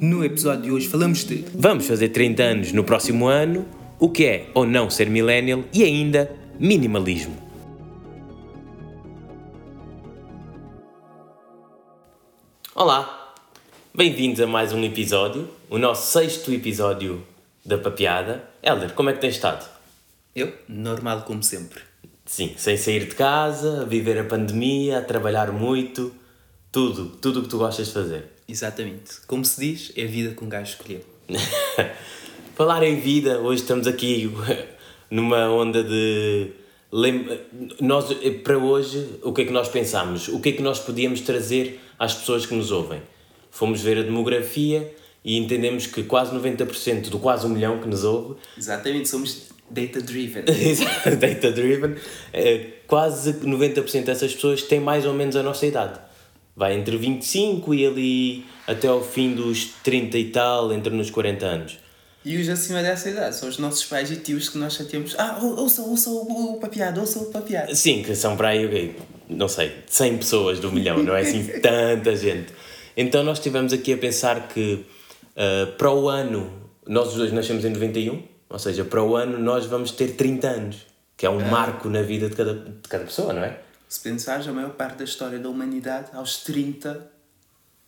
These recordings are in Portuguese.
No episódio de hoje falamos de Vamos fazer 30 anos no próximo ano, o que é ou não ser millennial e ainda minimalismo. Olá, bem-vindos a mais um episódio, o nosso sexto episódio da Papeada. Helder, como é que tens estado? eu, normal como sempre. Sim, sem sair de casa, a viver a pandemia, a trabalhar muito, tudo, tudo o que tu gostas de fazer. Exatamente. Como se diz, é a vida que um gajo escolheu. Falar em vida, hoje estamos aqui numa onda de. Nós, para hoje, o que é que nós pensámos? O que é que nós podíamos trazer às pessoas que nos ouvem? Fomos ver a demografia e entendemos que quase 90% do quase um milhão que nos ouve Exatamente, somos data-driven. data driven, eh, quase 90% dessas pessoas têm mais ou menos a nossa idade. Vai entre 25 e ali até ao fim dos 30 e tal, entre nos 40 anos. E os acima dessa idade são os nossos pais e tios que nós chateamos. Ah, ou- ouça, ouça o, o papeado, ouça o papeado. Sim, que são para aí, não sei, 100 pessoas do milhão, não é assim tanta gente. Então nós estivemos aqui a pensar que ah, para o ano, nós os dois nascemos em 91, ou seja, para o ano nós vamos ter 30 anos, que é um marco na vida de cada, de cada pessoa, não é? Se pensares, a maior parte da história da humanidade, aos 30,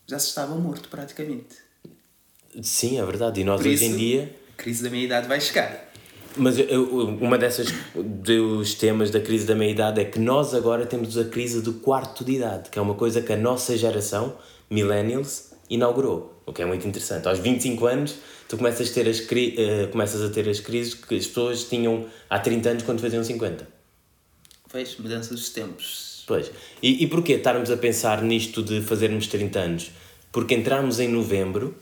já se estava morto praticamente. Sim, é verdade. E nós hoje em dia. a crise da meia-idade vai chegar. Mas eu- eu- uma dessas dos temas da crise da meia-idade é que nós agora temos a crise do quarto de idade, que é uma coisa que a nossa geração, millennials, inaugurou. O que é muito interessante. Aos 25 anos, tu começas a ter as, eh, começas a ter as crises que as pessoas tinham há 30 anos quando faziam 50. Pois, mudança dos tempos. Pois. E, e porquê estarmos a pensar nisto de fazermos 30 anos? Porque entramos em novembro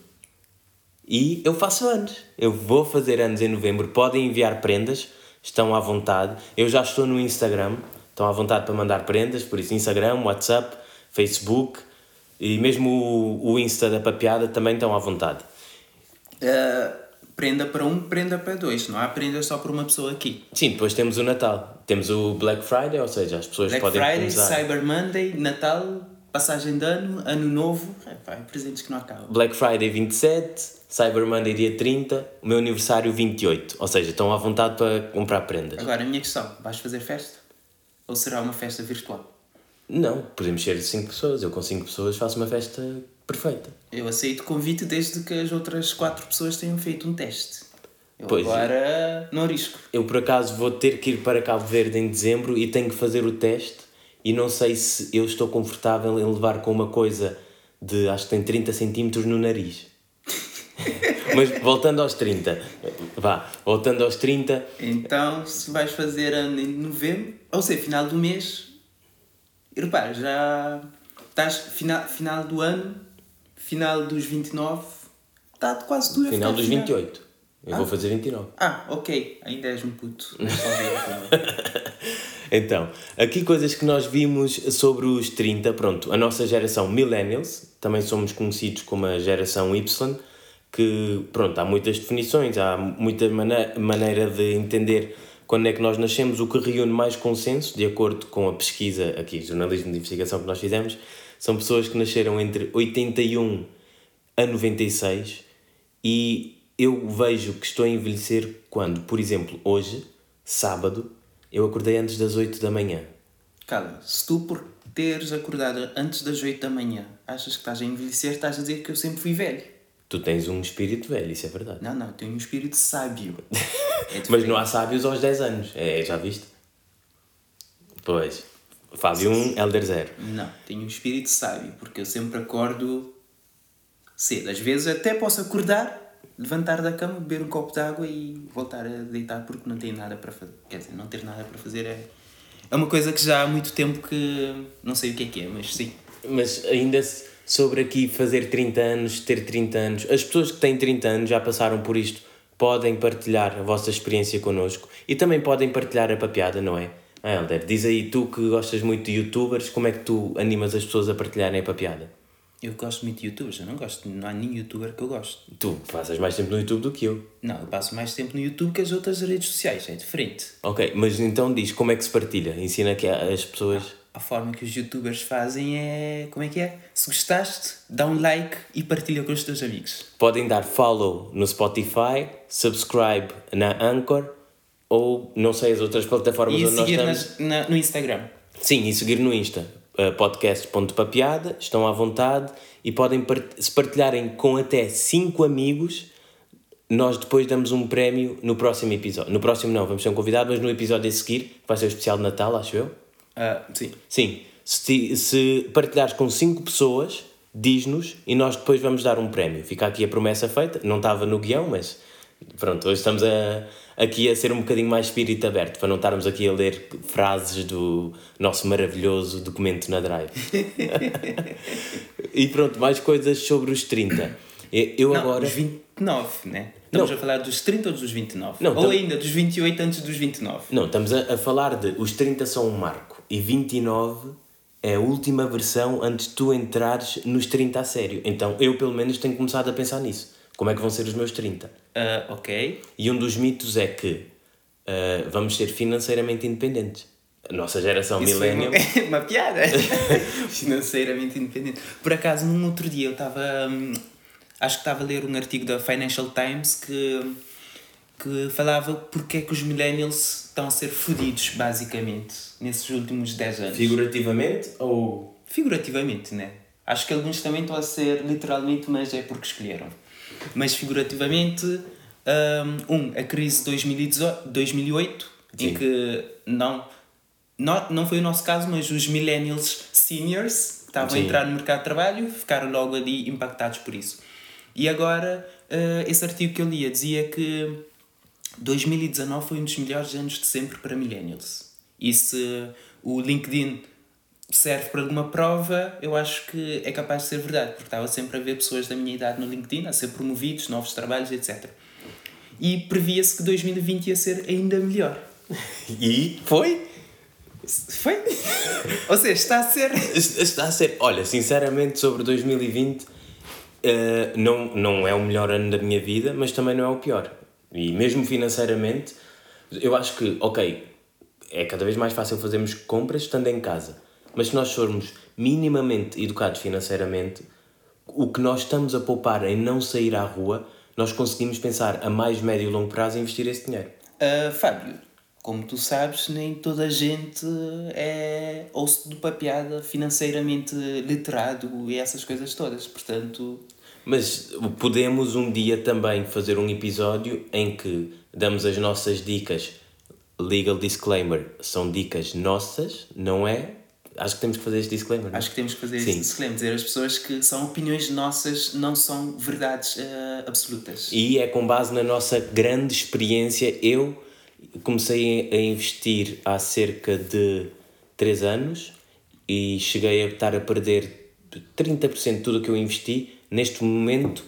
e eu faço anos. Eu vou fazer anos em novembro. Podem enviar prendas, estão à vontade. Eu já estou no Instagram, estão à vontade para mandar prendas, por isso Instagram, WhatsApp, Facebook e mesmo o, o Insta da papeada também estão à vontade. Ah, prenda para um, prenda para dois. Não há prenda só para uma pessoa aqui. Sim, depois temos o Natal. Temos o Black Friday, ou seja, as pessoas Black podem Friday, usar. Cyber Monday, Natal, passagem de ano, Ano Novo. É, pá, presentes que não acabam. Black Friday 27, Cyber Monday dia 30, o meu aniversário 28. Ou seja, estão à vontade para comprar prendas. Agora, a minha questão: vais fazer festa? Ou será uma festa virtual? Não, podemos ser 5 pessoas. Eu com 5 pessoas faço uma festa perfeita. Eu aceito o convite desde que as outras quatro pessoas tenham feito um teste. Eu Pois. agora não arrisco. Eu por acaso vou ter que ir para Cabo Verde em dezembro e tenho que fazer o teste e não sei se eu estou confortável em levar com uma coisa de acho que tem 30 centímetros no nariz. Mas voltando aos 30, vá, voltando aos 30, Então, se vais fazer ano em novembro, ou seja, final do mês, e repara, já estás final, final do ano, final dos 29, está quase tudo a final dos 28. Eu vou Ah. fazer 29. Ah, ok, ainda és um puto. Também. Então, aqui coisas que nós vimos sobre os 30, pronto, a nossa geração Millennials, também somos conhecidos como a geração Y, que, pronto, há muitas definições, há muita maneira de entender quando é que nós nascemos, o que reúne mais consenso, de acordo com a pesquisa aqui, jornalismo de investigação que nós fizemos, são pessoas que nasceram entre 81 a 96 e eu vejo que estou a envelhecer quando, por exemplo, hoje, sábado, eu acordei antes das 8 da manhã. Calma, se tu por teres acordado antes das 8 da manhã achas que estás a envelhecer, estás a dizer que eu sempre fui velho. Tu tens um espírito velho, isso é verdade. Não, não, tenho um espírito sábio. É Mas não há sábios aos 10 anos, é, já viste? Pois. Fábio 1, Elder 0. Não, tenho um espírito sábio, porque eu sempre acordo cedo. Às vezes até posso acordar, levantar da cama, beber um copo de água e voltar a deitar porque não tenho nada para fazer. Quer dizer, não ter nada para fazer é, é uma coisa que já há muito tempo que não sei o que é que é, mas sim. Mas ainda se- sobre aqui fazer 30 anos, ter 30 anos, as pessoas que têm 30 anos já passaram por isto, podem partilhar a vossa experiência connosco e também podem partilhar a papeada, não é? Ah, Helder, diz aí tu que gostas muito de youtubers, como é que tu animas as pessoas a partilharem a papeada? Eu gosto muito de youtubers, eu não gosto, não há nenhum youtuber que eu gosto. Tu passas mais tempo no YouTube do que eu. Não, eu passo mais tempo no YouTube que as outras redes sociais, é diferente. Ok, mas então diz como é que se partilha? Ensina que as pessoas. A forma que os youtubers fazem é. Como é que é? Se gostaste, dá um like e partilha com os teus amigos. Podem dar follow no Spotify, subscribe na Anchor ou não sei as outras plataformas E onde nós seguir estamos. nas- na- no Instagram. Sim, e seguir no Insta, uh, podcast.papiada, estão à vontade e podem, part- se partilharem com até 5 amigos, nós depois damos um prémio no próximo episódio. No próximo não, vamos ter um convidado, mas no episódio a seguir, que vai ser o especial de Natal, acho eu. Ah, sim. Sim, se, se partilhares com 5 pessoas, diz-nos e nós depois vamos dar um prémio. Fica aqui a promessa feita, não estava no guião, mas pronto, hoje estamos a, aqui a ser um bocadinho mais espírito aberto, para não estarmos aqui a ler frases do nosso maravilhoso documento na Drive. e pronto, mais coisas sobre os 30. Eu eu Não, agora. os 29, né? Estamos Não. a falar dos 30 ou dos 29? Não, ou tam- ainda dos 28 antes dos 29? Não, estamos a, a falar de os 30 são um marco e 29 é a última versão antes de tu entrares nos 30 a sério. Então eu, pelo menos, tenho começado a pensar nisso. Como é que vão ser os meus 30? Ah, ok. E um dos mitos é que ah, vamos ser financeiramente independentes. A nossa geração Isso foi millennial. uma, uma piada. Financeiramente independente. Por acaso, num outro dia eu estava. hum, acho que estava a ler um artigo da Financial Times que, que falava porque é que os millennials estão a ser fodidos, basicamente, nesses últimos 10 anos. Figurativamente ou. Figurativamente, né? Acho que alguns também estão a ser literalmente, mas é porque escolheram. Mas figurativamente, hum, um, a crise de 2018 2008, em Sim. que não, não, não foi o nosso caso, mas os millennials seniors que estavam Sim. a entrar no mercado de trabalho ficaram logo ali impactados por isso. E agora, eh, esse artigo que eu lia dizia que 2019 foi um dos melhores anos de sempre para millennials. E se o LinkedIn serve para alguma prova, eu acho que é capaz de ser verdade, porque estava sempre a ver pessoas da minha idade no LinkedIn a ser promovidos, novos trabalhos, etc. E previa-se que 2020 ia ser ainda melhor. E foi? Foi? Ou seja, está a ser. Está a ser. Olha, sinceramente, sobre 2020, eh, não, não é o melhor ano da minha vida, mas também não é o pior. E mesmo financeiramente, eu acho que, ok, é cada vez mais fácil fazermos compras estando em casa. Mas se nós formos minimamente educados financeiramente, o que nós estamos a poupar em não sair à rua, nós conseguimos pensar a mais médio e longo prazo e investir esse dinheiro. Ah, Fábio, como tu sabes, nem toda a gente é osso de papiada, financeiramente literado e essas coisas todas. Portanto, Mas podemos um dia também fazer um episódio em que damos as nossas dicas. Legal disclaimer, são dicas nossas, não é? Acho que temos que fazer este disclaimer. não é? acho que temos que fazer Sim. este disclaimer, dizer às pessoas que são opiniões nossas, não são verdades ah, absolutas. E é com base na nossa grande experiência. Eu comecei a investir há cerca de 3 anos e cheguei a estar a perder 30% de tudo o que eu investi. Neste momento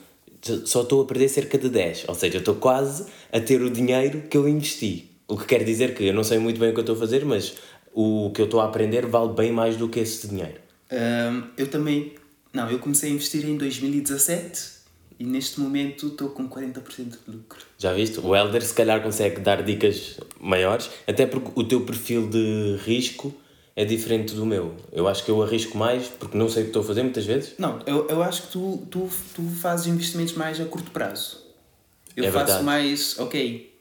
só estou a perder cerca de 10%. Ou seja, eu estou quase a ter o dinheiro que eu investi. O que quer dizer que eu não sei muito bem o que eu estou a fazer, mas o que eu estou a aprender vale bem mais do que esse dinheiro. Ahm, eu também. Não, eu comecei a investir em 2017 e neste momento estou com 40% de lucro. Já viste? O Helder se calhar consegue dar dicas maiores, até porque o teu perfil de risco é diferente do meu. Eu acho que eu arrisco mais porque não sei o que estou a fazer muitas vezes. Não, eu, eu acho que tu, tu, tu fazes investimentos mais a curto prazo. Eu É faço verdade. mais, ok,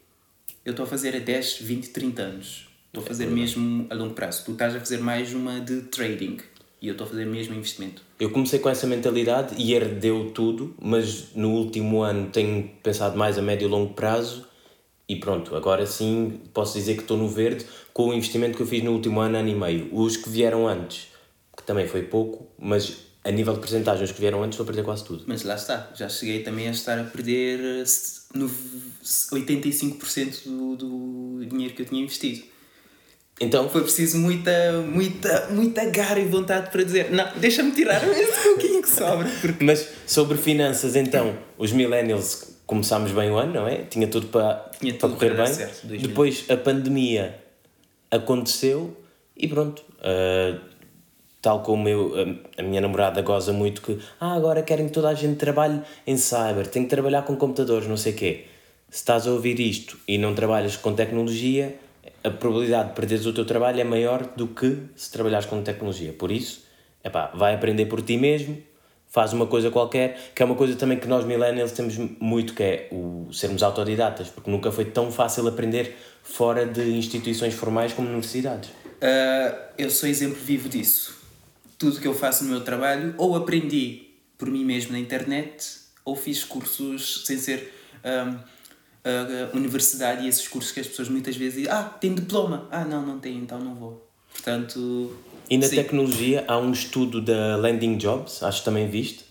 eu estou a fazer a 10, 20, 30 anos. Estou a fazer mesmo a longo prazo. Tu estás a fazer mais uma de trading e eu estou a fazer mesmo investimento. Eu comecei com essa mentalidade e herdeu tudo, mas no último ano tenho pensado mais a médio e longo prazo e pronto, agora sim posso dizer que estou no verde com o investimento que eu fiz no último ano, ano e meio. Os que vieram antes, que também foi pouco, mas a nível de porcentagem, os que vieram antes, estou a perder quase tudo. Mas lá está, já cheguei também a estar a perder eh, no 85% do, do dinheiro que eu tinha investido. Então, Foi preciso muita, muita, muita garra e vontade para dizer não, deixa-me tirar esse pouquinho que sobra. Porque Mas sobre finanças, então, os millennials começámos bem o ano, não é? Tinha tudo para, Tinha para tudo correr para bem. certo, 2000. Depois a pandemia aconteceu e pronto. Ah, tal como eu, a, a minha namorada goza muito que ah, agora querem que toda a gente trabalhe em cyber, tem que trabalhar com computadores, não sei o quê. Se estás a ouvir isto e não trabalhas com tecnologia, a probabilidade de perderes o teu trabalho é maior do que se trabalhares com tecnologia. Por isso, epá, vai aprender por ti mesmo, faz uma coisa qualquer, que é uma coisa também que nós millennials temos muito, que é o sermos autodidatas, porque nunca foi tão fácil aprender fora de instituições formais como universidades. Uh, eu sou exemplo vivo disso. Tudo que eu faço no meu trabalho, ou aprendi por mim mesmo na internet, ou fiz cursos sem ser um, uh, universidade e esses cursos que as pessoas muitas vezes dizem, ah, tem diploma. Ah, não, não tem, então não vou. Portanto... E na sim. tecnologia há um estudo da Landing Jobs, acho que também viste.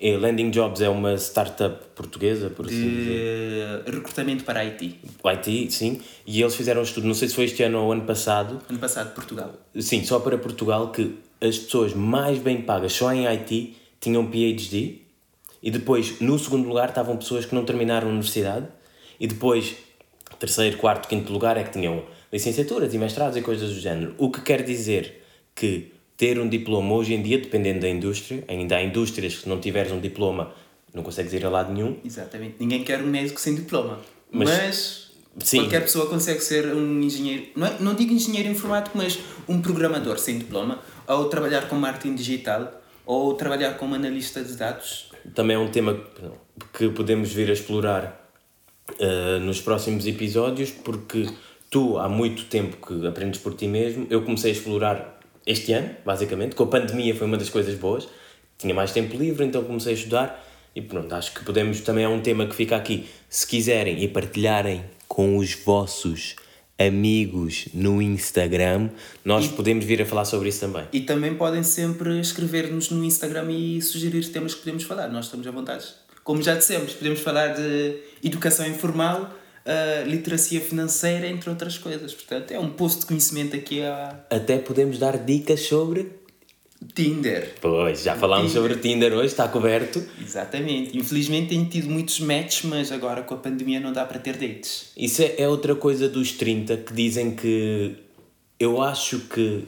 E Landing Jobs é uma startup portuguesa, por assim de dizer. recrutamento para IT. IT, sim. E eles fizeram um estudo, não sei se foi este ano ou ano passado. Ano passado, Portugal. Sim, só para Portugal, que as pessoas mais bem pagas só em IT tinham PhD. E depois, no segundo lugar, estavam pessoas que não terminaram a universidade e depois, terceiro, quarto, quinto lugar é que tinham licenciaturas e mestrados e coisas do género. O que quer dizer que ter um diploma hoje em dia, dependendo da indústria, ainda há indústrias que se não tiveres um diploma não consegues ir a lado nenhum. Exatamente. Ninguém quer um médico sem diploma. Mas, mas sim. qualquer pessoa consegue ser um engenheiro, não, é, não digo engenheiro informático, mas um programador sem diploma, ou trabalhar com marketing digital, ou trabalhar como analista de dados. Também é um tema que podemos vir a explorar uh, nos próximos episódios, porque tu há muito tempo que aprendes por ti mesmo. Eu comecei a explorar este ano, basicamente. Com a pandemia foi uma das coisas boas. Tinha mais tempo livre, então comecei a estudar. E pronto, acho que podemos. Também é um tema que fica aqui. Se quiserem e partilharem com os vossos amigos no Instagram, nós e, podemos vir a falar sobre isso também. E também podem sempre escrever-nos no Instagram e sugerir temas que podemos falar. Nós estamos à vontade como já dissemos, podemos falar de educação informal, uh, literacia financeira, entre outras coisas. Portanto, é um posto de conhecimento aqui a. Até podemos dar dicas sobre. Tinder. Pois, já falámos Tinder. sobre Tinder hoje, está coberto. Exatamente. Infelizmente tenho tido muitos matches, mas agora com a pandemia não dá para ter dates. Isso é, é outra coisa dos 30 que dizem que eu acho que,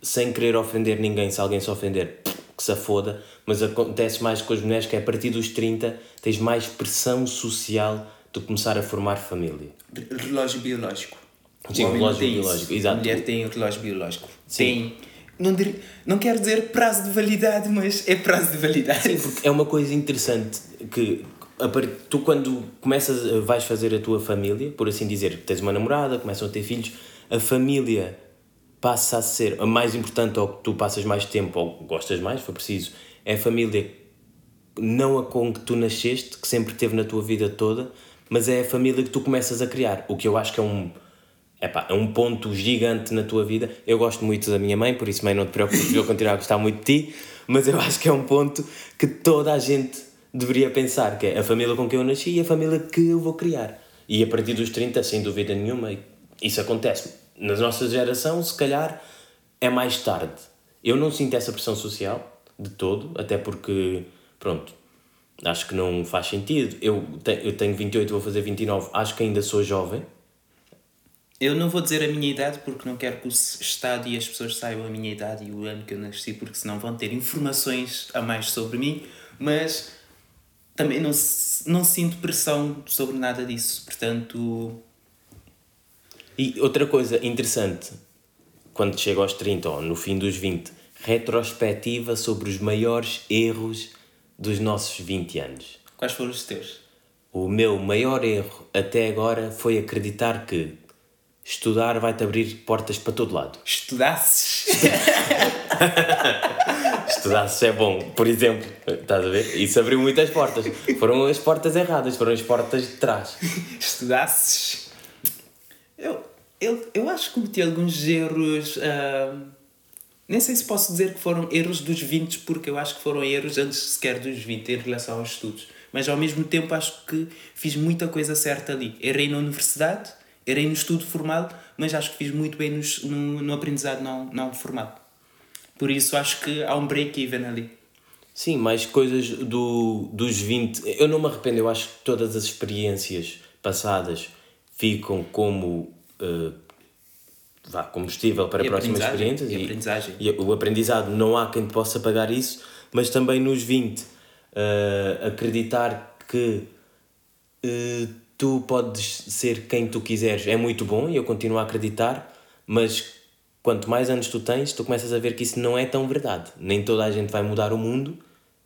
sem querer ofender ninguém, se alguém se ofender, que se foda, mas acontece mais com as mulheres que é a partir dos 30 tens mais pressão social de começar a formar família. Relógio biológico. Sim, o relógio biológico, exato. A mulher tem o relógio biológico. Sim. Tem. Não, dir, não quero dizer prazo de validade, mas é prazo de validade. Sim, porque é uma coisa interessante que tu quando começas, vais fazer a tua família, por assim dizer, tens uma namorada, começam a ter filhos, a família passa a ser a mais importante ou que tu passas mais tempo ou gostas mais, foi preciso, é a família não a com que tu nasceste, que sempre teve na tua vida toda, mas é a família que tu começas a criar, o que eu acho que é um epá, é um ponto gigante na tua vida. Eu gosto muito da minha mãe, por isso mãe não te preocupes, vou continuar a gostar muito de ti, mas eu acho que é um ponto que toda a gente deveria pensar, que é a família com que eu nasci e a família que eu vou criar. E a partir dos 30, sem dúvida nenhuma, isso acontece na nossa geração, se calhar, é mais tarde. Eu não sinto essa pressão social de todo, até porque, pronto, acho que não faz sentido. Eu, te, eu tenho 28, vou fazer 29, acho que ainda sou jovem. Eu não vou dizer a minha idade porque não quero que o Estado e as pessoas saibam a minha idade e o ano que eu nasci, porque senão vão ter informações a mais sobre mim, mas também não, não sinto pressão sobre nada disso. Portanto, e outra coisa interessante, quando chega aos 30 ou no fim dos 20, retrospectiva sobre os maiores erros dos nossos 20 anos. Quais foram os teus? O meu maior erro até agora foi acreditar que estudar vai-te abrir portas para todo lado. Estudasses? Estudasses é bom, por exemplo. Estás a ver? Isso abriu muitas portas. Foram as portas erradas, foram as portas de trás. Estudasses? Eu, eu, eu acho que cometi alguns erros. Uh, nem sei se posso dizer que foram erros dos 20, porque eu acho que foram erros antes sequer dos 20 em relação aos estudos. Mas ao mesmo tempo acho que fiz muita coisa certa ali. Errei na universidade, errei no estudo formal, mas acho que fiz muito bem no, no, no aprendizado não, não formal. Por isso acho que há um break-even ali. Sim, mais coisas do, dos 20. Eu não me arrependo, eu acho que todas as experiências passadas ficam como uh, vá, combustível para e próximas experiências. E, aprendizagem. E, o aprendizado, não há quem te possa pagar isso, mas também nos 20, uh, eh, acreditar que uh, tu podes ser quem tu quiseres é muito bom e eu continuo a acreditar, mas quanto mais anos tu tens, tu começas a ver que isso não é tão verdade. Nem toda a gente vai mudar o mundo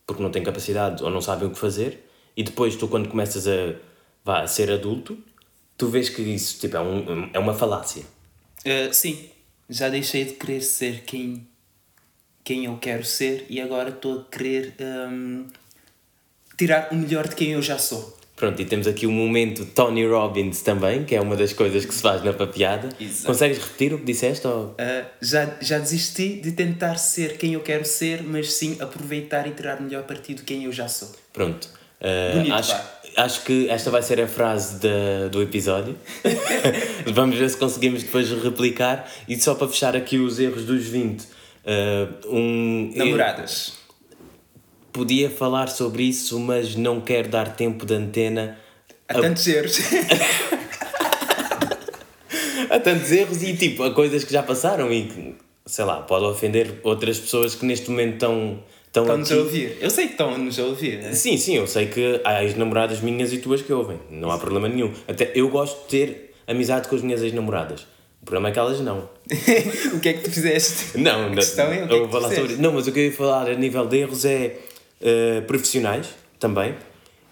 porque não tem capacidade ou não sabem o que fazer, e depois tu, quando começas a, vá, a ser adulto, tu vês que isso tipo, é, um, é uma falácia. Uh, sim, já deixei de querer ser quem, quem eu quero ser e agora estou a querer um, tirar o melhor de quem eu já sou. Pronto, e temos aqui o um momento Tony Robbins também, que é uma das coisas que se faz na papiada. Exato. Consegues repetir o que disseste? Ou... Uh, já, já desisti de tentar ser quem eu quero ser, mas sim aproveitar e tirar melhor partido de quem eu já sou. Pronto. Uh, Bonito, acho, acho que esta vai ser a frase de, do episódio. Vamos ver se conseguimos depois replicar. E só para fechar aqui os erros dos 20. Uh, ah, um, Namoradas podia falar sobre isso, mas não quero dar tempo de antena. A, a... tantos erros. a tantos erros e tipo, a coisas que já passaram e que, sei lá, pode ofender outras pessoas que neste momento estão. Estão-nos a ouvir. Eu sei que estão-nos a ouvir. Né? Sim, sim, eu sei que há ex-namoradas minhas e tuas que ouvem. Não há problema nenhum. Até eu gosto de ter amizade com as minhas ex-namoradas. O problema é que elas não. o que é que tu fizeste? Não, não. questão é o que eu é que falar sobre... Não, mas o que eu ia falar a nível de erros é uh, profissionais também.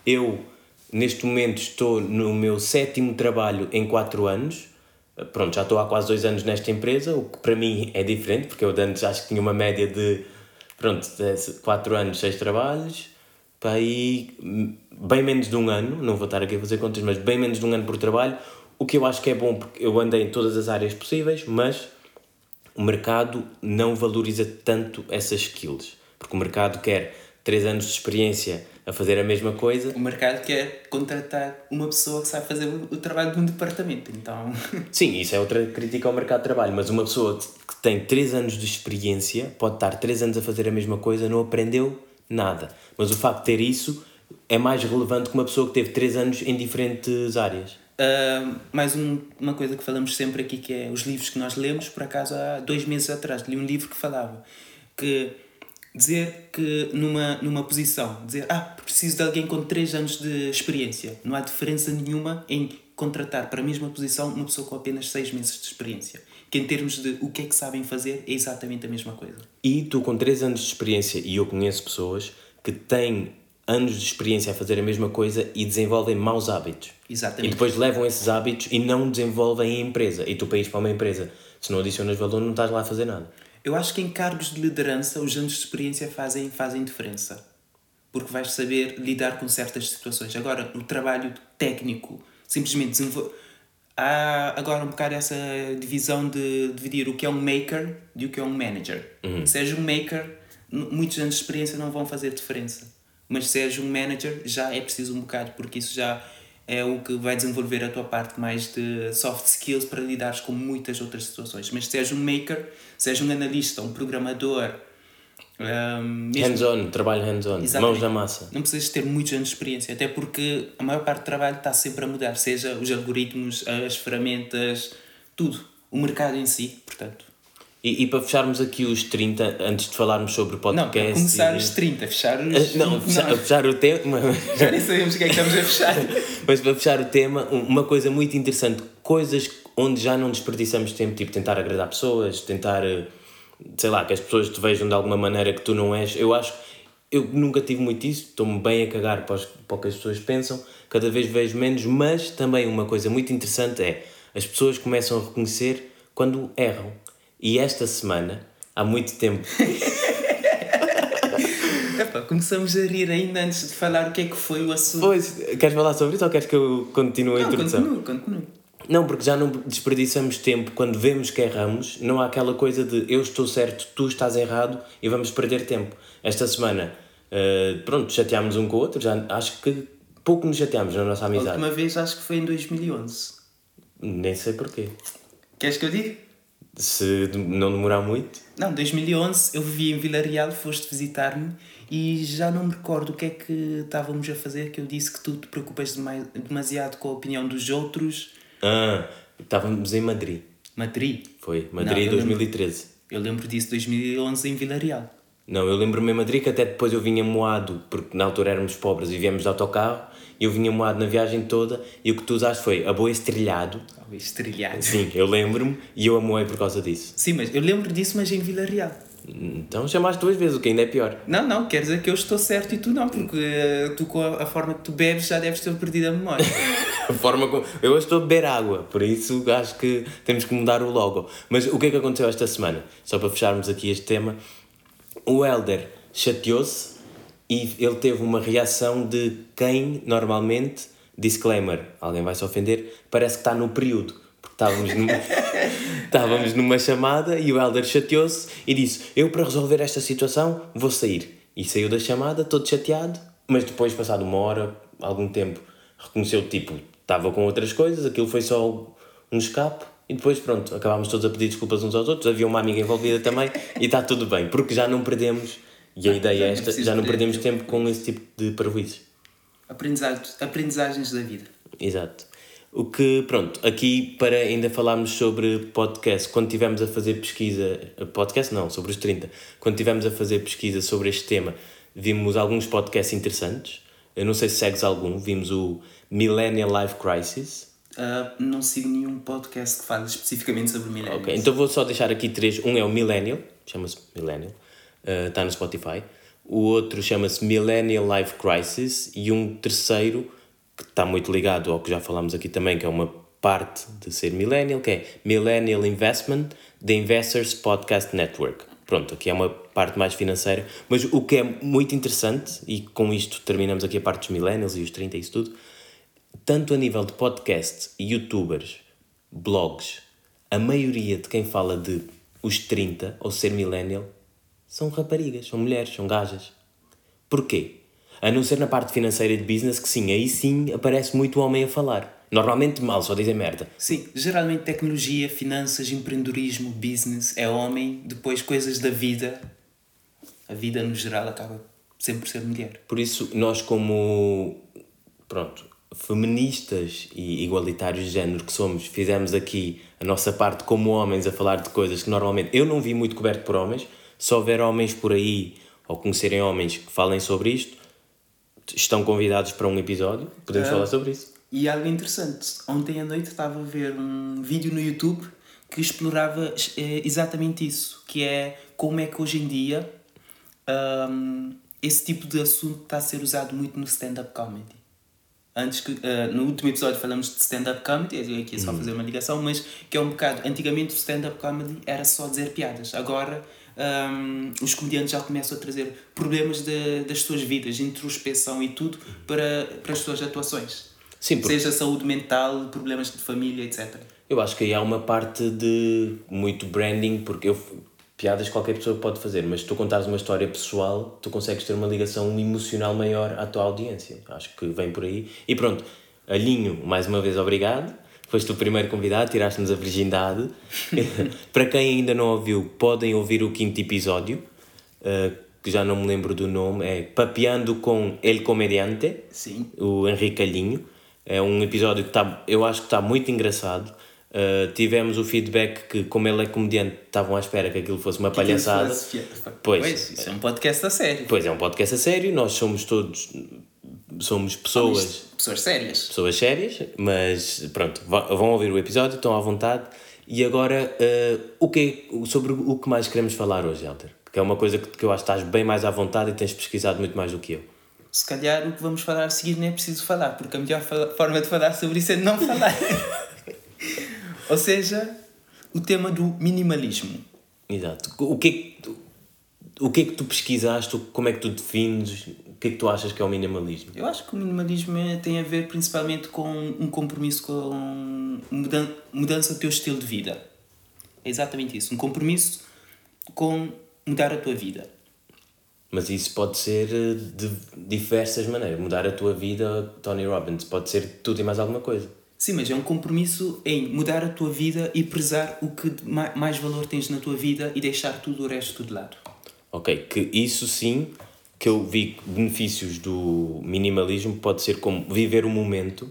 Eu, neste momento, estou no meu sétimo trabalho em 4 anos. Pronto, já estou há quase 2 anos nesta empresa, o que para mim é diferente, porque eu antes acho que tinha uma média de, pronto, 4 anos, 6 trabalhos. Para aí, bem menos de um ano, não vou estar aqui a fazer contas, mas bem menos de um ano por trabalho, o que eu acho que é bom, porque eu andei em todas as áreas possíveis, mas o mercado não valoriza tanto essas skills, porque o mercado quer 3 anos de experiência a fazer a mesma coisa. O mercado quer contratar uma pessoa que sabe fazer o, trabalho de um departamento, então... Sim, isso é outra crítica ao mercado de trabalho, mas uma pessoa que tem 3 anos de experiência pode estar 3 anos a fazer a mesma coisa, não aprendeu nada. Mas o facto de ter isso é mais relevante que uma pessoa que teve 3 anos em diferentes áreas. Uh, mais um, uma coisa que falamos sempre aqui que é os livros que nós lemos, por acaso há dois meses atrás li um livro que falava que dizer que numa, numa posição, dizer, ah, preciso de alguém com 3 anos de experiência. Não há diferença nenhuma em contratar para a mesma posição uma pessoa com apenas 6 meses de experiência. Que em termos de o que é que sabem fazer é exatamente a mesma coisa. E tu com 3 anos de experiência, e eu conheço pessoas que têm anos de experiência a fazer a mesma coisa e desenvolvem maus hábitos. Exatamente. E depois levam esses hábitos e não desenvolvem a empresa. E tu ir para uma empresa, se não adicionas valor, não estás lá a fazer nada. Eu acho que em cargos de liderança os anos de experiência fazem, fazem diferença. Porque vais saber lidar com certas situações. Agora, o trabalho técnico, simplesmente desenvolver. Há agora um bocado essa divisão de dividir o que é um maker e o que é um manager. Uhum. Seja um maker, muitos anos de experiência não vão fazer diferença. Mas seja um manager, já é preciso um bocado, porque isso já é o que vai desenvolver a tua parte mais de soft skills para lidares com muitas outras situações. Mas seja um maker, seja um analista, um programador. Um, hands-on, trabalho hands-on, mãos na massa. Não precisas ter muitos anos de experiência, até porque a maior parte do trabalho está sempre a mudar, seja os algoritmos, as ferramentas, tudo. O mercado em si, portanto. E, e, para fecharmos aqui os 30, antes de falarmos sobre o podcast. Não, começar e... os 30, fechar os. Não, fechar, não. fechar o tema. Já nem sabemos o que é que estamos a fechar. Mas para fechar o tema, uma coisa muito interessante, coisas onde já não desperdiçamos tempo, tipo tentar agradar pessoas, tentar, eh, sei lá, que as pessoas te vejam de alguma maneira que tu não és. Eu acho, eu nunca tive muito isso, estou-me bem a cagar para, os, para o que as pessoas pensam, cada vez vejo menos, mas também uma coisa muito interessante é as pessoas começam a reconhecer quando erram e esta semana, há muito tempo. Epá, começamos a rir ainda antes de falar o que é que foi o assunto. Pois, queres falar sobre isso ou queres que eu continue a introdução? Continue, continue. Não, porque já não desperdiçamos tempo quando vemos que erramos, não há aquela coisa de eu estou certo, tu estás errado e vamos perder tempo. Esta semana, uh, pronto, chateámos um com o outro, já acho que pouco nos chateámos na nossa amizade. A última vez acho que foi em 2011. Nem sei porquê. Queres que eu diga? Se não demorar muito. Não, 2011 eu vivi em Vila Real, foste visitar-me e já não me recordo o que é que estávamos a fazer, que eu disse que tu te preocupas demasiado com a opinião dos outros. Ah, estávamos em Madrid. Madrid? Foi, Madrid não, 2013. Lembro, eu lembro disso 2011 em Vila Real. Não, eu lembro-me em Madrid que até depois eu vinha moado, porque na altura éramos pobres e viemos de autocarro, eu vinha moado na viagem toda e o que tu usaste foi a boa estrelhado. Estrelhado. Sim, eu lembro-me e eu amoei por causa disso. Sim, mas eu lembro disso, mas em Vila Real. Então chamaste duas vezes, o que ainda é pior. Não, não, quer dizer que eu estou certo e tu não, porque eh, tu com a, a forma que tu bebes já deves ter perdido a memória. A forma como. Eu hoje estou a beber água, por isso acho que temos que mudar o logo. Mas o que é que aconteceu esta semana? Só para fecharmos aqui este tema. O Helder chateou-se e ele teve uma reação de quem normalmente, disclaimer, alguém vai se ofender, parece que está no período. Porque estávamos numa, estávamos numa chamada e o Helder chateou-se e disse: Eu, para resolver esta situação, vou sair. E saiu da chamada, todo chateado, mas depois, passado uma hora, algum tempo, reconheceu tipo, estava com outras coisas, aquilo foi só um escape. E depois, pronto, acabámos todos a pedir desculpas uns aos outros. Havia uma amiga envolvida também e está tudo bem, porque já não perdemos, e a ideia é esta, já não perdemos tempo com esse tipo de parvoíces. Aprendizagens, da vida. Exato. O que, pronto, aqui para ainda falarmos sobre podcast, quando estivemos a fazer pesquisa, podcast não, sobre os 30, quando estivemos a fazer pesquisa sobre este tema, vimos alguns podcasts interessantes. Eu não sei se segues algum, vimos o Millennial Life Crisis. Ah, não sigo nenhum podcast que fale especificamente sobre millennials. Ok, então vou só deixar aqui três. Um é o Millennial, chama-se Millennial, está no Spotify. O outro chama-se Millennial Life Crisis. E um terceiro, que está muito ligado ao que já falámos aqui também, que é uma parte de ser Millennial, que é Millennial Investment, The Investors Podcast Network. Pronto, aqui é uma parte mais financeira. Mas o que é muito interessante, e com isto terminamos aqui a parte dos Millennials e os 30 e isso tudo, tanto a nível de podcast, youtubers, blogs, a maioria de quem fala de os 30 ou ser millennial são raparigas, são mulheres, são gajas. Porquê? A não ser na parte financeira e de business, que sim, aí sim aparece muito homem a falar. Normalmente mal, só dizem merda. Sim, geralmente tecnologia, finanças, empreendedorismo, business é homem, depois coisas da vida. A vida no geral acaba sempre por ser mulher. Por isso, nós como, pronto, feministas e igualitários de género que somos, fizemos aqui a nossa parte como homens a falar de coisas que normalmente eu não vi muito coberto por homens. Se houver homens por aí, ou conhecerem homens que falem sobre isto, estão convidados para um episódio, podemos Ah. falar sobre isso. E algo interessante, ontem à noite estava a ver um vídeo no YouTube que explorava eh, exatamente isso, que é como é que hoje em dia hum, esse tipo de assunto está a ser usado muito no stand-up comedy. Antes que, eh, no último episódio falamos de stand-up comedy, eu aqui é só fazer uma ligação, mas que é um bocado, antigamente o stand-up comedy era só dizer piadas, agora hum, os comediantes já começam a trazer problemas de, das suas vidas, introspeção e tudo para, para as suas atuações. Sim, porque Seja saúde mental, problemas de família, etc. eu acho que aí há uma parte de muito branding, porque eu, piadas qualquer pessoa pode fazer, mas se tu contares uma história pessoal, tu consegues ter uma ligação emocional maior à tua audiência. Acho que vem por aí. E pronto, Alinho, mais uma vez obrigado. Foste o primeiro convidado, tiraste-nos a virgindade. Para quem ainda não ouviu, podem ouvir o quinto episódio, eh, que já não me lembro do nome, é Papeando com El Comediante Sim. o Henrique Calhinho. É um episódio que está, eu acho que está muito engraçado. Uh, tivemos o feedback que, como ele é comediante, estavam à espera que aquilo fosse uma palhaçada. Fosse- Pois. Pois, isso é um podcast a sério. Pois é, um podcast a sério, nós somos todos somos pessoas, Isto, Pessoas sérias. pessoas sérias, mas pronto, vão ouvir o episódio, estão à vontade. E agora, uh, o que é- sobre o que mais queremos falar hoje, Helder? Que é uma coisa que, que eu acho que estás bem mais à vontade e tens pesquisado muito mais do que eu. Se calhar o que vamos falar a seguir nem é preciso falar, porque a melhor forma de falar sobre isso é não falar. Ou seja, o tema do minimalismo. Exato. O que é que tu, o que é que tu pesquisaste? Como é que tu defines? O que é que tu achas que é o minimalismo? Eu acho que o minimalismo é- tem a ver principalmente com um compromisso com mudan mudança do teu estilo de vida. É exatamente isso. Um compromisso com mudar a tua vida. Mas isso pode ser eh, de diversas maneiras. Mudar a tua vida, Tony Robbins, pode ser tudo e mais alguma coisa. Sim, mas é um compromisso em mudar a tua vida e prezar o que mais valor tens na tua vida e deixar tudo o resto de lado. Ok, que isso sim, que eu vi benefícios do minimalismo pode ser como viver o momento,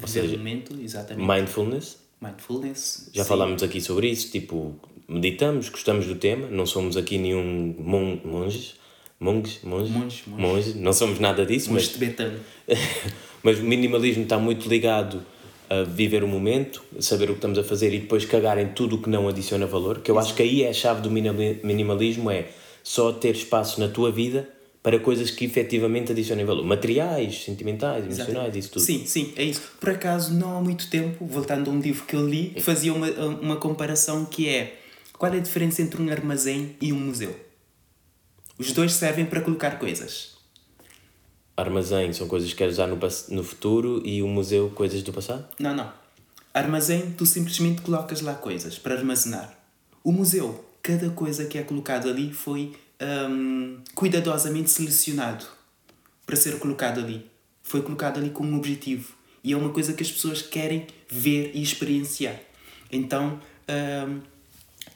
ou Viver o seja, momento, exatamente. mindfulness. Mindfulness. Já sim. falámos aqui sobre isso, tipo, meditamos, gostamos do tema, não somos aqui nenhum mon monges, monges, monges, Monges, não somos nada disso, Mas mas tibetano. Mas o minimalismo está muito ligado a viver o momento, saber o que estamos a fazer e depois cagar em tudo o que não adiciona valor. Que eu acho que aí é a chave do minimalismo: é só ter espaço na tua vida para coisas que efetivamente adicionem valor. Materiais, sentimentais, emocionais, isso tudo. Sim, sim, é isso. Por acaso, não há muito tempo, voltando a um livro que eu li, fazia uma, uma comparação que é qual é a diferença entre um armazém e um museu? Os dois servem para colocar coisas. Armazém são coisas que queres usar no, no futuro e o museu coisas do passado? Não, não. Armazém, tu simplesmente colocas lá coisas para armazenar. O museu, cada coisa que é colocada ali foi um, cuidadosamente selecionado para ser colocado ali. Foi colocado ali com um objetivo. E é uma coisa que as pessoas querem ver e experienciar. Então, um,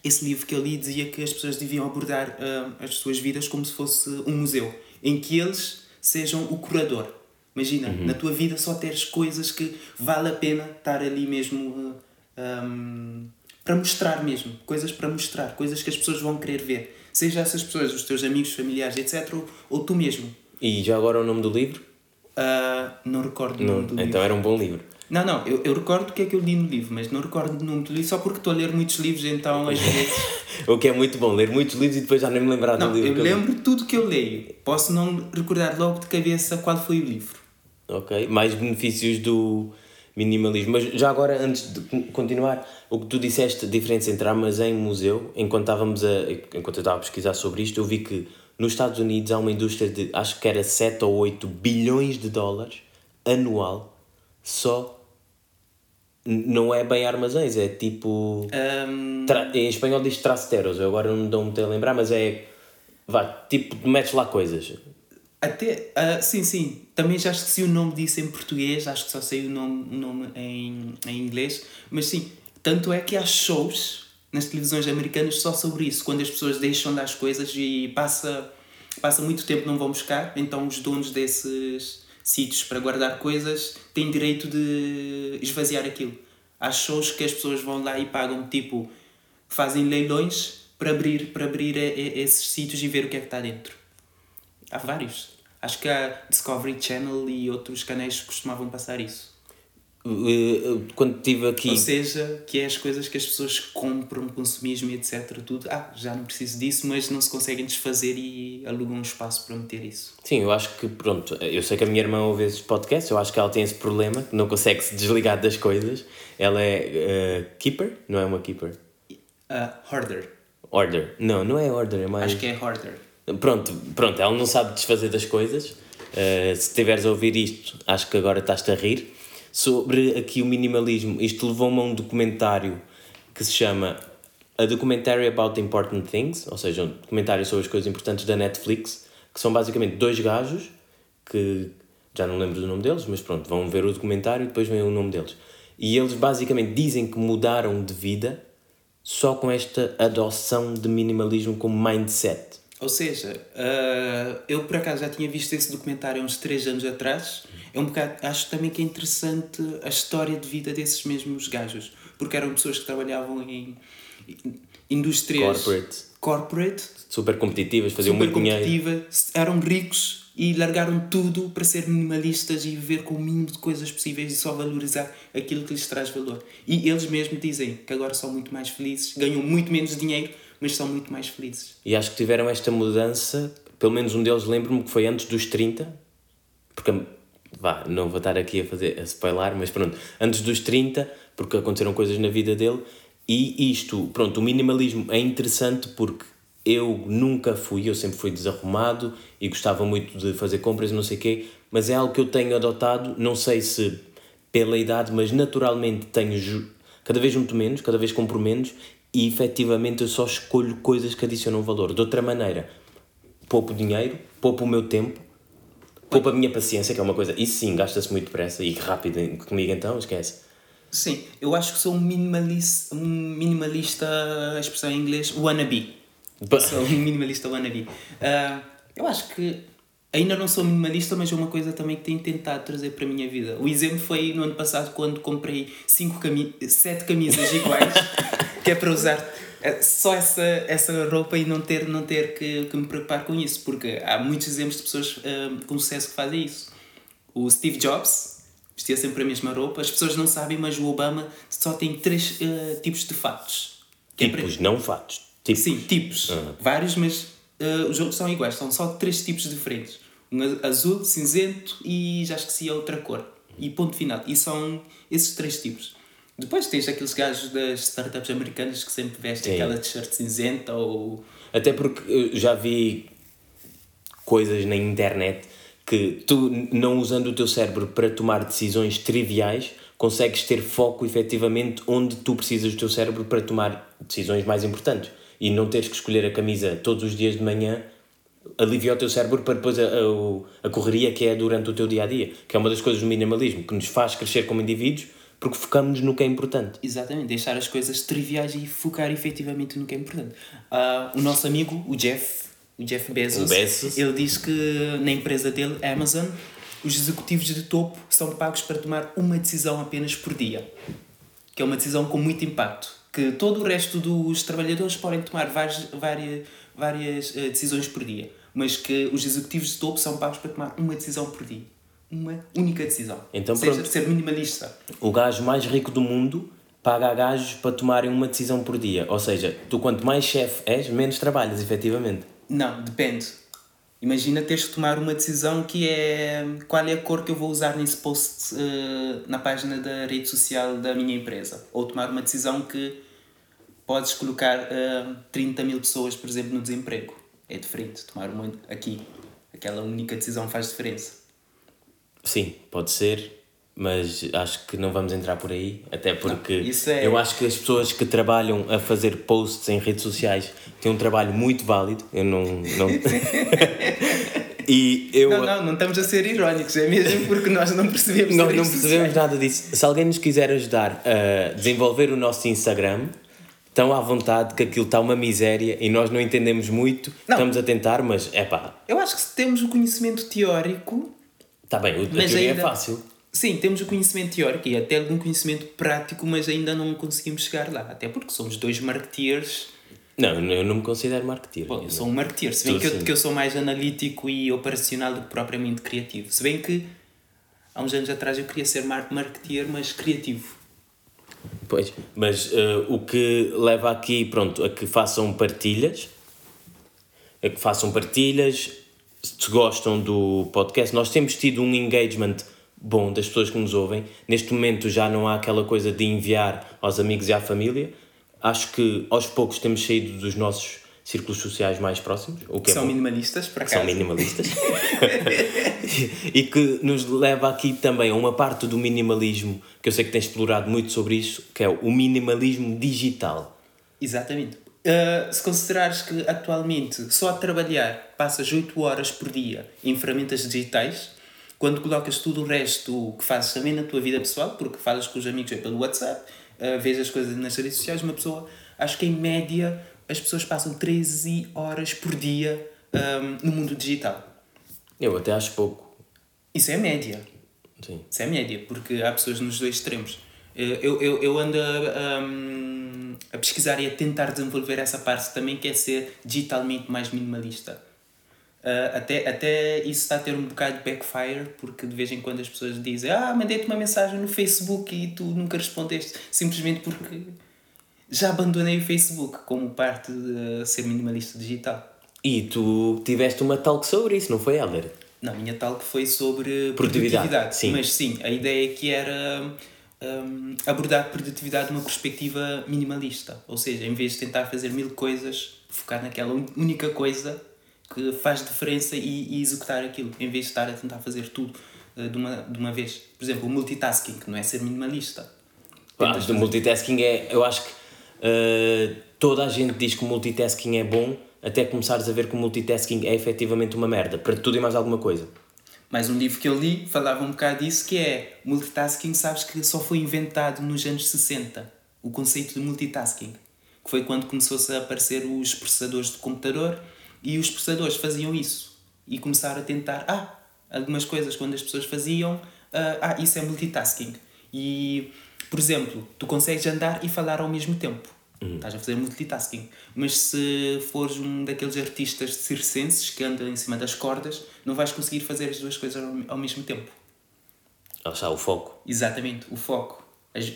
esse livro que eu li dizia que as pessoas deviam abordar um, as suas vidas como se fosse um museu, em que eles sejam o curador. Imagina, uhum. na tua vida só teres coisas que vale a pena estar ali mesmo um, para mostrar mesmo. Coisas para mostrar, coisas que as pessoas vão querer ver. Seja essas pessoas, os teus amigos, familiares, etc., ou, ou tu mesmo. E já agora o nome do livro? Uh, não recordo o nome do então livro. Então era um bom livro. Não, não, eu, eu recordo o que é que eu li no livro, mas não recordo o nome do livro, só porque estou a ler muitos livros, então às vezes. o que é muito bom, ler muitos livros e depois já nem me lembrar não, do livro. Eu lembro tudo que eu leio, posso não recordar logo de cabeça qual foi o livro. Ok, mais benefícios do minimalismo. Mas já agora, antes de continuar, o que tu disseste, a diferença entre armazém e museu, enquanto, estávamos a, enquanto eu estava a pesquisar sobre isto, eu vi que nos Estados Unidos há uma indústria de, acho que era 7 ou 8 bilhões de dólares anual, só. Não é bem armazéns, é tipo. Um... Em espanhol diz trasteros, eu agora não dou muito a lembrar, mas é. Vá, tipo, metes lá coisas. Até, uh, sim, sim. Também já esqueci o nome disso em português, acho que só sei o nome, o nome em, em inglês. Mas sim, tanto é que há shows nas televisões americanas só sobre isso, quando as pessoas deixam das coisas e passa, passa muito tempo não vão buscar, então os donos desses sítios para guardar coisas têm direito de esvaziar aquilo. Há shows que as pessoas vão lá e pagam, tipo, fazem leilões para abrir, para abrir esses sítios e ver o que é que está dentro. Há vários. Acho que a Discovery Channel e outros canais costumavam passar isso. Quando estive aqui. Ou seja, que é as coisas que as pessoas compram, consumismo e etc. Tudo. Ah, já não preciso disso, mas não se conseguem desfazer e alugam um espaço para meter isso. Sim, eu acho que, pronto, eu sei que a minha irmã ouve esses podcasts, eu acho que ela tem esse problema, que não consegue se desligar das coisas. Ela é uh, keeper, não é uma keeper? Uh, hoarder. Order. Não, não é order, é mais. Acho que é hoarder. Pronto, pronto, ela não sabe desfazer das coisas. Uh, se estiveres a ouvir isto, acho que agora estás-te a rir. Sobre aqui o minimalismo, isto levou-me a um documentário que se chama A Documentary About Important Things, ou seja, um documentário sobre as coisas importantes da Netflix, que são basicamente dois gajos que já não lembro do nome deles, mas pronto, vão ver o documentário e depois vem o nome deles. E eles basicamente dizem que mudaram de vida só com esta adoção de minimalismo como mindset. Ou seja, uh, eu por acaso já tinha visto esse documentário há uns 3 anos atrás. É um bocado, acho também que é interessante a história de vida desses mesmos gajos, porque eram pessoas que trabalhavam em indústrias corporate, corporate super competitivas, faziam super muito dinheiro, eram ricos e largaram tudo para ser minimalistas e viver com o mínimo de coisas possíveis e só valorizar aquilo que lhes traz valor. E eles mesmos dizem que agora são muito mais felizes, ganham muito menos dinheiro, mas são muito mais felizes. E acho que tiveram esta mudança, pelo menos um deles lembro-me que foi antes dos 30, porque vá, não vou estar aqui a fazer a spoiler, mas pronto, antes dos 30, porque aconteceram coisas na vida dele, e isto, pronto, o minimalismo é interessante porque eu nunca fui, eu sempre fui desarrumado e gostava muito de fazer compras não sei o quê, mas é algo que eu tenho adotado, não sei se pela idade, mas naturalmente tenho cada vez muito menos, cada vez compro menos e efetivamente eu só escolho coisas que adicionam valor. De outra maneira, poupo dinheiro, poupo o meu tempo, poupo a minha paciência, que é uma coisa. Isso sim, gasta-se muito depressa e rápido comigo então, esquece. Sim, eu acho que sou um minimalista, um minimalista, a expressão em inglês, wannabe. Sou um minimalista wannabe. Uh, eu acho que ainda não sou minimalista, mas é uma coisa também que tenho tentado trazer para a minha vida. O exemplo foi no ano passado quando comprei cinco cami sete camisas iguais. que é para usar é, só essa, essa roupa e não ter, não ter que, que me preocupar com isso, porque há muitos exemplos de pessoas uh, com sucesso que fazem isso. O Steve Jobs vestia sempre a mesma roupa. As pessoas não sabem, mas o Obama só tem três uh, tipos de fatos. Que tipos, é não fatos. Tipos. Sim, tipos. Uhum. Vários, mas uh, os outros são iguais. São só três tipos diferentes. Um azul, cinzento e já esqueci a outra cor. E ponto final. E são esses três tipos. Depois tens aqueles gajos das startups americanas que sempre vestem Sim. aquela t-shirt cinzenta ou... Até porque eu já vi coisas na internet que tu, não usando o teu cérebro para tomar decisões triviais, consegues ter foco efetivamente onde tu precisas do teu cérebro para tomar decisões mais importantes. E não teres que escolher a camisa todos os dias de manhã alivia o teu cérebro para depois a, a, a correria que é durante o teu dia a dia, que é uma das coisas do minimalismo, que nos faz crescer como indivíduos porque focamos no que é importante. Exatamente, deixar as coisas triviais e focar efetivamente no que é importante. Uh, o nosso amigo, o Jeff, o Jeff Bezos, o Bezos, ele diz que na empresa dele, Amazon, os executivos de topo são pagos para tomar uma decisão apenas por dia, que é uma decisão com muito impacto, que todo o resto dos trabalhadores podem tomar várias, várias, várias uh, decisões por dia, mas que os executivos de topo são pagos para tomar uma decisão por dia uma única decisão. Então, seja pronto. ser minimalista. O gajo mais rico do mundo paga a gajos para tomarem uma decisão por dia. Ou seja, tu quanto mais chefe és, menos trabalhas, efetivamente. Não, depende. Imagina teres que tomar uma decisão que é qual é a cor que eu vou usar nesse post uh, na página da rede social da minha empresa. Ou tomar uma decisão que podes colocar uh, 30 mil pessoas, por exemplo, no desemprego. É diferente. Tomar uma aqui. Aquela única decisão faz diferença. Sim, pode ser, mas acho que não vamos entrar por aí, até porque não, é... eu acho que as pessoas que trabalham a fazer posts em redes sociais têm um trabalho muito válido. Eu não. não... e eu... Não, não, não estamos a ser irónicos, é mesmo porque nós não percebemos Nós não percebemos nada disso. Se alguém nos quiser ajudar a desenvolver o nosso Instagram, estão à vontade que aquilo está uma miséria e nós não entendemos muito, não. estamos a tentar, mas é pá. Eu acho que se temos o conhecimento teórico Está bem, a mas teoria é ainda, é fácil. Sim, temos o conhecimento teórico e até algum conhecimento prático, mas ainda não conseguimos chegar lá. Até porque somos dois marketeers. Não, eu não me considero marketeer. Bom, eu sou um marketeer. Se bem que eu, que eu sou mais analítico e operacional do que propriamente criativo. Se bem que há uns anos atrás eu queria ser marketeer, mas criativo. Pois, mas uh, o que leva aqui, pronto, a que façam partilhas, a que façam partilhas, se gostam do podcast. Nós temos tido um engagement bom das pessoas que nos ouvem. Neste momento já não há aquela coisa de enviar aos amigos e à família. Acho que aos poucos temos saído dos nossos círculos sociais mais próximos. O que é São minimalistas, para cá. São minimalistas. e que nos leva aqui também a uma parte do minimalismo que eu sei que tens explorado muito sobre isso, que é o minimalismo digital. Exatamente. Uh, se considerares que atualmente só a trabalhar passas 8 horas por dia em ferramentas digitais, quando colocas tudo o resto que fazes também na tua vida pessoal, porque falas com os amigos é pelo WhatsApp, uh, vês as coisas nas redes sociais, uma pessoa, acho que em média as pessoas passam 13 horas por dia um, no mundo digital. Eu até acho pouco. Isso é média. Sim. Isso é média, porque há pessoas nos dois extremos. Eh, eu, eu, eu ando a, um, a pesquisar e a tentar desenvolver essa parte também, que é ser digitalmente mais minimalista. Uh, até, até isso está a ter um bocado de backfire, porque de vez em quando as pessoas dizem Ah, mandei-te uma mensagem no Facebook e tu nunca respondeste, simplesmente porque já abandonei o Facebook como parte de ser minimalista digital. E tu tiveste uma talk sobre isso, não foi, Helder? Não, a minha talk foi sobre produtividade. produtividade. Sim. Mas sim, a ideia aqui era um, abordar produtividade de uma perspectiva minimalista. Ou seja, em vez de tentar fazer mil coisas, focar naquela única coisa que faz diferença e, e executar aquilo, em vez de estar a tentar fazer tudo uh, de, uma, de uma vez. Por exemplo, o multitasking, que não é ser minimalista. Ah, o multitasking é. Eu acho que uh, toda a gente diz que o multitasking é bom até começares a ver que o multitasking é efetivamente uma merda para tudo e mais alguma coisa. Mais um livro que eu li falava um bocado disso, que é multitasking, sabes que só foi inventado nos anos 60, o conceito de multitasking, que foi quando começou-se a aparecer os processadores de computador e os processadores faziam isso e começaram a tentar, ah, algumas coisas quando as pessoas faziam, uh, ah, isso é multitasking. E, por exemplo, tu consegues andar e falar ao mesmo tempo. Uhum. Estás a fazer multitasking. Mas se fores um daqueles artistas circenses que andam em cima das cordas, não vais conseguir fazer as duas coisas ao, mesmo tempo. Lá está, o foco. Exatamente, o foco.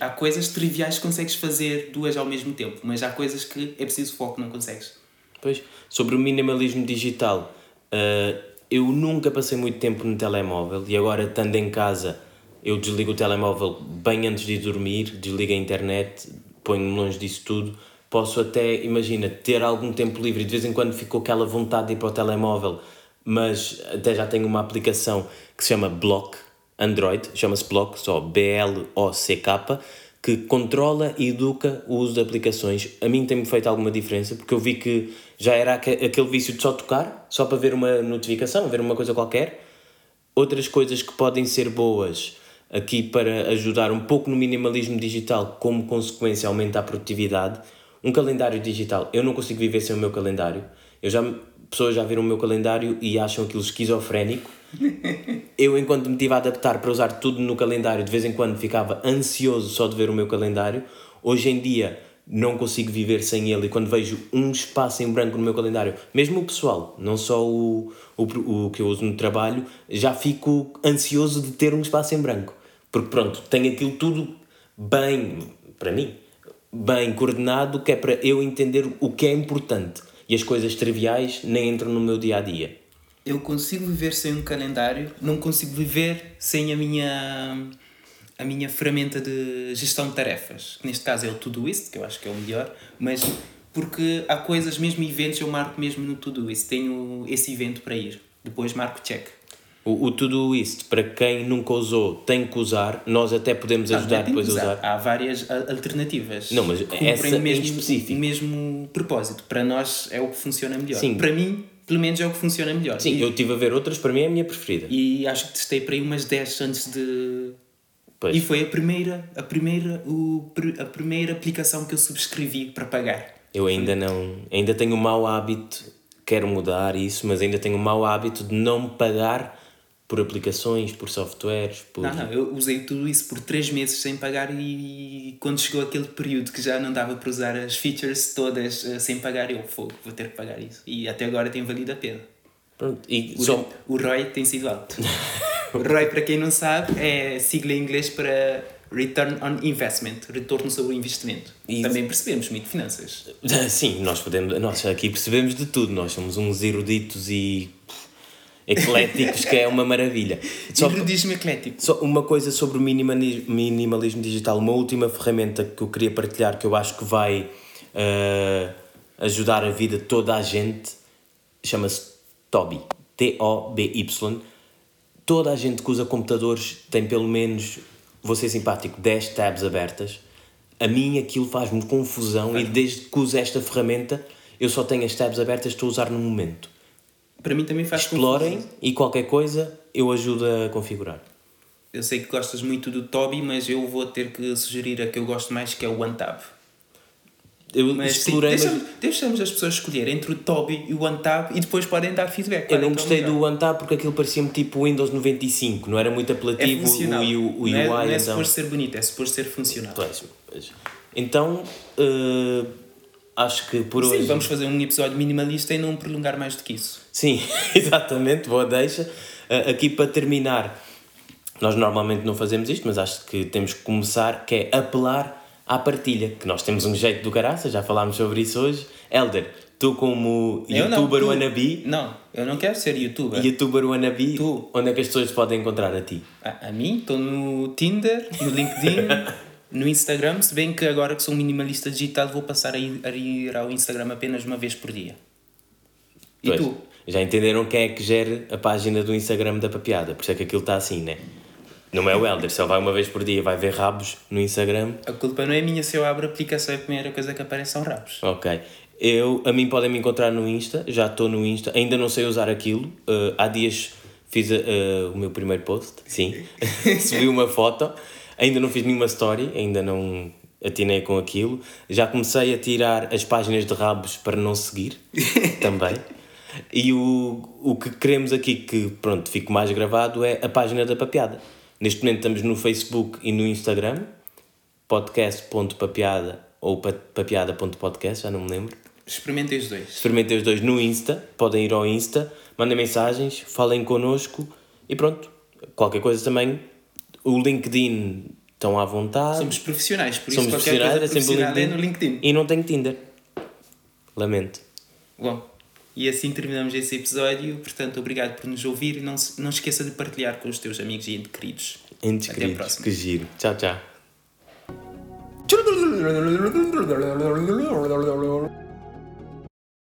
Há coisas triviais que consegues fazer duas ao mesmo tempo, mas há coisas que é preciso foco, não consegues. Pois, sobre o minimalismo digital, eh, eu nunca passei muito tempo no telemóvel e agora, estando em casa, eu desligo o telemóvel bem antes de ir dormir, desligo a internet, ponho-me longe disso tudo. Posso até, imagina, ter algum tempo livre de vez em quando ficou aquela vontade de ir para o telemóvel, mas até já tenho uma aplicação que se chama Block, Android, chama-se Block, só B-L-O-C-K, que controla e educa o uso de aplicações. A mim tem-me feito alguma diferença, porque eu vi que já era aque- aquele vício de só tocar, só para ver uma notificação, ver uma coisa qualquer. Outras coisas que podem ser boas aqui para ajudar um pouco no minimalismo digital, como consequência aumenta a produtividade. Um calendário digital. Eu não consigo viver sem o meu calendário. Eu já, pessoas já viram o meu calendário e acham aquilo esquizofrénico. Eu, enquanto me tive a adaptar para usar tudo no calendário, de vez em quando ficava ansioso só de ver o meu calendário. Hoje em dia não consigo viver sem ele e quando vejo um espaço em branco no meu calendário, mesmo o pessoal, não só o, o, o que eu uso no trabalho, já fico ansioso de ter um espaço em branco. Porque pronto, tenho aquilo tudo bem, para mim, bem coordenado, que é para eu entender o que é importante. E as coisas triviais nem entram no meu dia a dia. Eu consigo viver sem um calendário, não consigo viver sem a minha a minha ferramenta de gestão de tarefas, neste caso é o Todoist, que eu acho que é o melhor, mas porque há coisas, mesmo eventos, eu marco mesmo no Todoist, tenho esse evento para ir, depois marco check. O, o Todoist, para quem nunca usou, tem que usar. Nós até podemos Não, ajudar depois a usar. Há várias a- alternativas. Não, mas essa em o mesmo, específico. o mesmo propósito. Para nós é o que funciona melhor. Sim. Para mim, pelo menos é o que funciona melhor. Sim, E- eu estive a ver outras, para mim é a minha preferida. E acho que testei para aí umas 10 antes de. Pois. E foi a primeira, a primeira, o, a primeira aplicação que eu subscrevi para pagar. Eu ainda não. Ainda tenho o mau hábito, quero mudar isso, mas ainda tenho o mau hábito de não pagar por aplicações, por softwares, por. Não, não, eu usei tudo isso por 3 meses sem pagar e quando chegou aquele período que já não dava para usar as features todas eh, sem pagar, eu fogo, vou ter que pagar isso. E até agora tem valido a pena. Pronto, e O, só. o ROI tem sido alto. o ROI, para quem não sabe, é sigla em inglês para Return on Investment, retorno sobre o investimento. E- Também percebemos muito de finanças. Sim, nós podemos. Nós aqui percebemos de tudo, nós somos uns eruditos e. ecléticos, que é uma maravilha. Erudismo eclético. só uma coisa sobre o minimali- minimalismo digital, uma última ferramenta que eu queria partilhar, que eu acho que vai eh, ajudar a vida de toda a gente, chama-se Toby. T-O-B-Y. Toda a gente que usa computadores tem pelo menos, vou ser simpático, 10 tabs abertas. A mim aquilo faz-me confusão e desde que uso esta ferramenta eu só tenho as tabs abertas, estou a usar no momento. Para mim também faz Explorem confusão. e qualquer coisa eu ajudo a configurar. Eu sei que gostas muito do Toby, mas eu vou ter que sugerir a que eu gosto mais, que é o OneTab. Eu Mas sim, explorei, mas deixamos, deixamos as pessoas escolher entre o Toby e o OneTab e depois podem dar feedback. eu é não que é o gostei melhor. do OneTab porque aquilo parecia-me tipo Windows 95, não era muito É apelativo funcional. o, o, o UI. não é, não é então... suposto ser bonito, é suposto ser funcional. Pois. Então, eh, acho que por Sim, hoje. vamos fazer um episódio minimalista e não prolongar mais do que isso. Sim, exatamente, boa deixa. Uh, aqui para terminar, nós normalmente não fazemos isto, mas acho que temos que começar, que é apelar à partilha, que nós temos um jeito do caraça, já falámos sobre isso hoje. Elder, tu como Eu não, youtuber tu- wannabe, Não, eu não quero ser youtuber. youtuber wannabe, Tu. onde é que as pessoas podem encontrar a ti? A, a mim, estou no Tinder, no LinkedIn, no Instagram, se bem que agora que sou um minimalista digital vou passar a ir, a ir ao Instagram apenas uma vez por dia. E Pois, tu? Já entenderam quem é que gera a página do Instagram da papiada, por isso é que aquilo está assim, né? Não é o Elder, se ele vai uma vez por dia vai ver rabos no Instagram, A culpa não é minha se eu abro a aplicação e a primeira coisa que aparece são rabos. Ok. Eu, a mim podem me encontrar no Insta, já estou no Insta, ainda não sei usar aquilo. Uh, há dias fiz uh, o meu primeiro post, sim. Subi uma foto, ainda não fiz nenhuma story, ainda não atinei com aquilo. Já comecei a tirar as páginas de rabos para não seguir, também. E o, o que queremos aqui, que pronto, fique mais gravado, é a página da papiada. Neste momento estamos no Facebook e no Instagram, podcast.papiada ou pa- papiada.podcast, já não me lembro. Experimentem os dois. Experimentem os dois no Insta, podem ir ao Insta, mandem mensagens, falem connosco e pronto. Qualquer coisa também, o LinkedIn estão à vontade. Somos profissionais, por Somos isso qualquer coisa é sempre profissional é LinkedIn. no LinkedIn. E não tenho Tinder. Lamento. Bom, e assim terminamos esse episódio. Portanto, obrigado por nos ouvir e não, se, não esqueça de partilhar com os teus amigos e entes queridos. Entes Até queridos, próxima. que giro. Tchau, tchau.